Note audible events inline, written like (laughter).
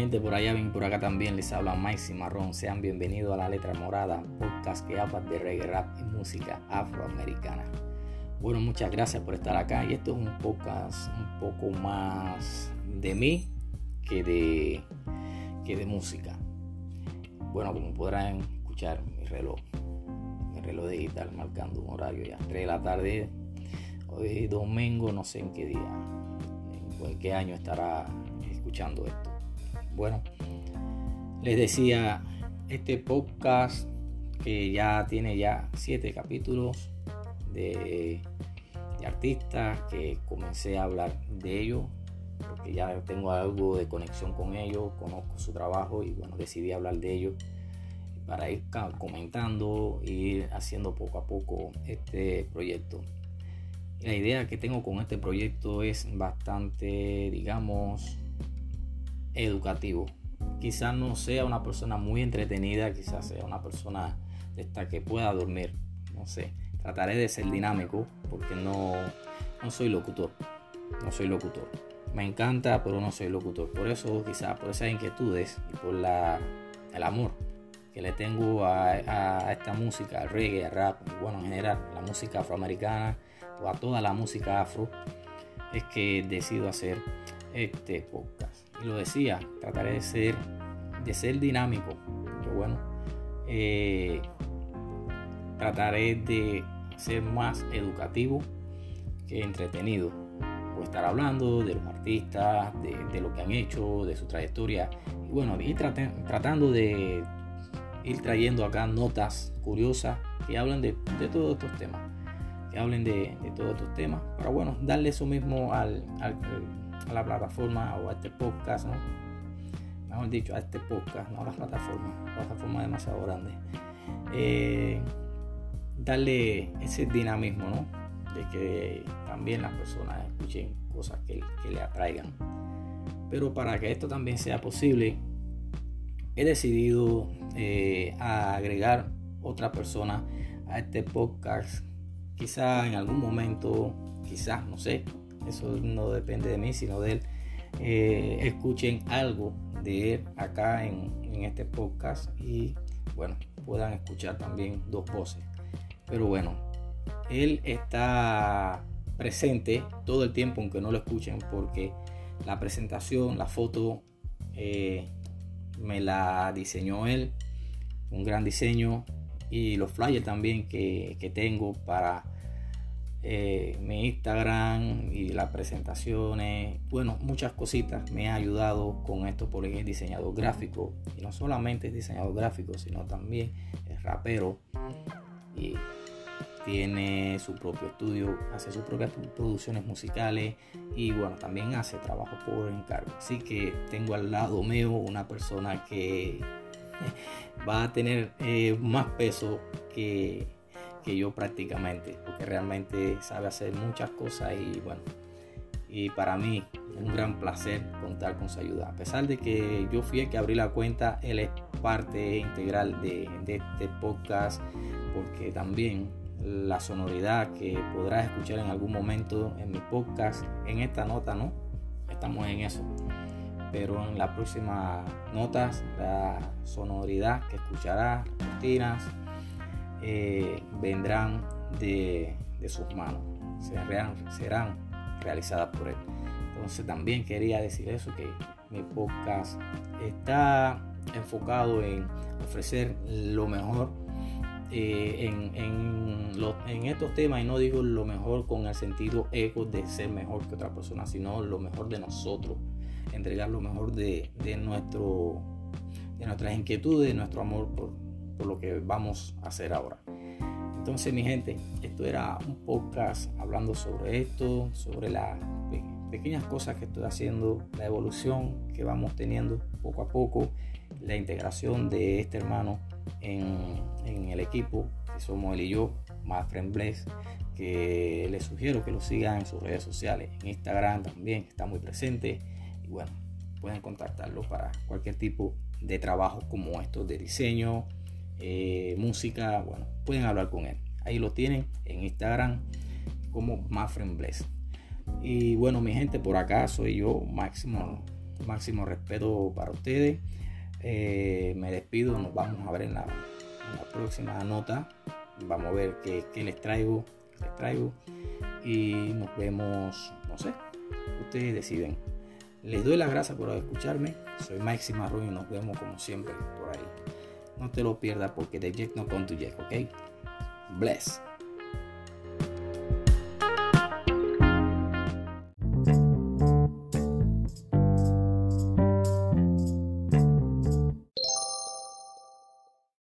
gente por allá, bien por acá también les habla Maxi Marrón. Sean bienvenidos a La Letra Morada, podcast que habla de reggae, rap y música afroamericana. Bueno, muchas gracias por estar acá y esto es un un poco más de mí que de, que de música. Bueno, como podrán escuchar mi reloj, mi reloj digital marcando un horario ya 3 de la tarde. Hoy domingo, no sé en qué día, en qué año estará escuchando esto. Bueno, les decía, este podcast que ya tiene ya siete capítulos de, artistas que comencé a hablar de ellos porque ya tengo algo de conexión con ellos, conozco su trabajo y bueno, decidí hablar de ellos para ir comentando e ir haciendo poco a poco este proyecto. La idea que tengo con este proyecto es bastante, digamos, educativo. Quizás no sea una persona muy entretenida, quizás sea una persona de esta que pueda dormir. No sé, trataré de ser dinámico porque no, no soy locutor. No soy locutor. Me encanta, pero no soy locutor. Por eso, quizás por esas inquietudes y por la, el amor que le tengo a, esta música, al reggae, al rap, y bueno, en general, la música afroamericana o a toda la música afro, es que decido hacer este podcast y lo decía, trataré de ser, de ser dinámico. Pero bueno, eh, trataré de ser más educativo que entretenido. Voy estar hablando de los artistas, de, lo que han hecho, de su trayectoria. Y bueno, ir tratando de ir trayendo acá notas curiosas que hablan de, todos estos temas. Que hablen de, todos estos temas. Para bueno, darle eso mismo al a la plataforma o a este podcast, ¿no? Mejor dicho, a este podcast, no a la plataforma, la plataforma demasiado grande. Eh, darle ese dinamismo, ¿no? De que también las personas escuchen cosas que, que le atraigan. Pero para que esto también sea posible, he decidido eh, agregar otra persona a este podcast. Quizá en algún momento, quizás, no sé, eso no depende de mí, sino de él. Eh, escuchen algo de él acá en, este podcast y bueno, puedan escuchar también dos voces. Pero bueno, él está presente todo el tiempo, aunque no lo escuchen, porque la presentación, la foto, eh, me la diseñó él, un gran diseño, y los flyers también que, que tengo para eh, mi Instagram y las presentaciones, bueno, muchas cositas me ha ayudado con esto porque es diseñador gráfico. Y no solamente es diseñador gráfico, sino también es rapero. Y tiene su propio estudio, hace sus propias producciones musicales y bueno, también hace trabajo por encargo. Así que tengo al lado mío una persona que (laughs) va a tener eh, más peso que que yo prácticamente, porque realmente sabe hacer muchas cosas y bueno, y para mí es un gran placer contar con su ayuda. A pesar de que yo fui el que abrí la cuenta, él es parte integral de, este podcast, porque también la sonoridad que podrás escuchar en algún momento en mi podcast, en esta nota, ¿no? Estamos en eso. Pero en las próximas notas, la sonoridad que escucharás, rutinas, eh, vendrán de, sus manos, serán, serán realizadas por él. Entonces también quería decir eso, que mi podcast está enfocado en ofrecer lo mejor eh, en, en, estos temas y no digo lo mejor con el sentido ego de ser mejor que otra persona, sino lo mejor de nosotros, entregar lo mejor de, de nuestro, de nuestras inquietudes, de nuestro amor por, lo que vamos a hacer ahora. Entonces mi gente, esto era un podcast hablando sobre esto, sobre las pequeñas cosas que estoy haciendo, la evolución que vamos teniendo poco a poco, la integración de este hermano en, el equipo, que somos él y yo, más Bless, que les sugiero que lo sigan en sus redes sociales, Instagram también está muy presente y bueno, pueden contactarlo para cualquier tipo de trabajo como estos de diseño, eh, música, bueno, pueden hablar con él. Ahí lo tienen en Instagram como Mafren Bless. Y bueno, mi gente, por acá soy yo, Máximo máximo respeto para ustedes. Eh, me despido, nos vamos a ver en la, próxima nota. Vamos a ver qué, les traigo, les traigo. Y nos vemos, no sé, ustedes deciden. Les doy las gracias por escucharme. Soy Mike Cimarrón y nos vemos como siempre por ahí. No te lo pierdas porque de Jack no con tu Jack, ¿ok? Bless.